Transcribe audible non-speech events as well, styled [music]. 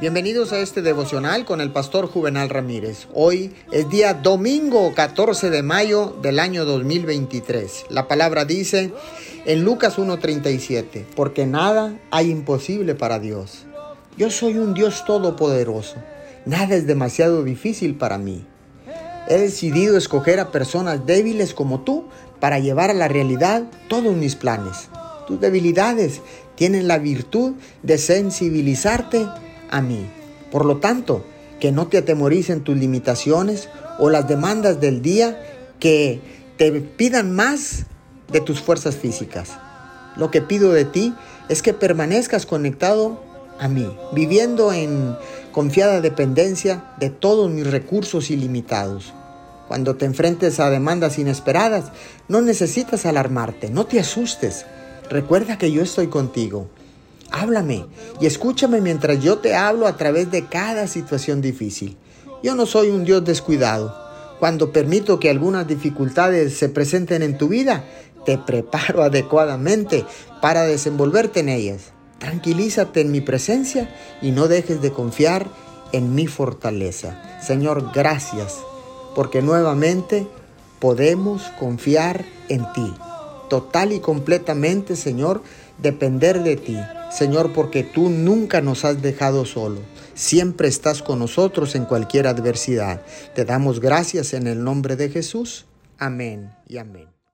Bienvenidos a este devocional con el pastor Juvenal Ramírez. Hoy es día domingo 14 de mayo del año 2023. La palabra dice en Lucas 1:37, porque nada hay imposible para Dios. Yo soy un Dios todopoderoso. Nada es demasiado difícil para mí. He decidido escoger a personas débiles como tú para llevar a la realidad todos mis planes. Tus debilidades tienen la virtud de sensibilizarte a mí. Por lo tanto, que no te atemoricen tus limitaciones o las demandas del día que te pidan más de tus fuerzas físicas. Lo que pido de ti es que permanezcas conectado a mí, viviendo en confiada dependencia de todos mis recursos ilimitados. Cuando te enfrentes a demandas inesperadas, no necesitas alarmarte, no te asustes. Recuerda que yo estoy contigo Háblame y escúchame mientras yo te hablo a través de cada situación difícil. Yo no soy un Dios descuidado. Cuando permito que algunas dificultades se presenten en tu vida, te preparo [laughs] adecuadamente para desenvolverte en ellas. Tranquilízate en mi presencia y no dejes de confiar en mi fortaleza. Señor, gracias, porque nuevamente podemos confiar en ti. Total y completamente, Señor, depender de ti. Señor, porque tú nunca nos has dejado solo. Siempre estás con nosotros en cualquier adversidad. Te damos gracias en el nombre de Jesús. Amén y amén.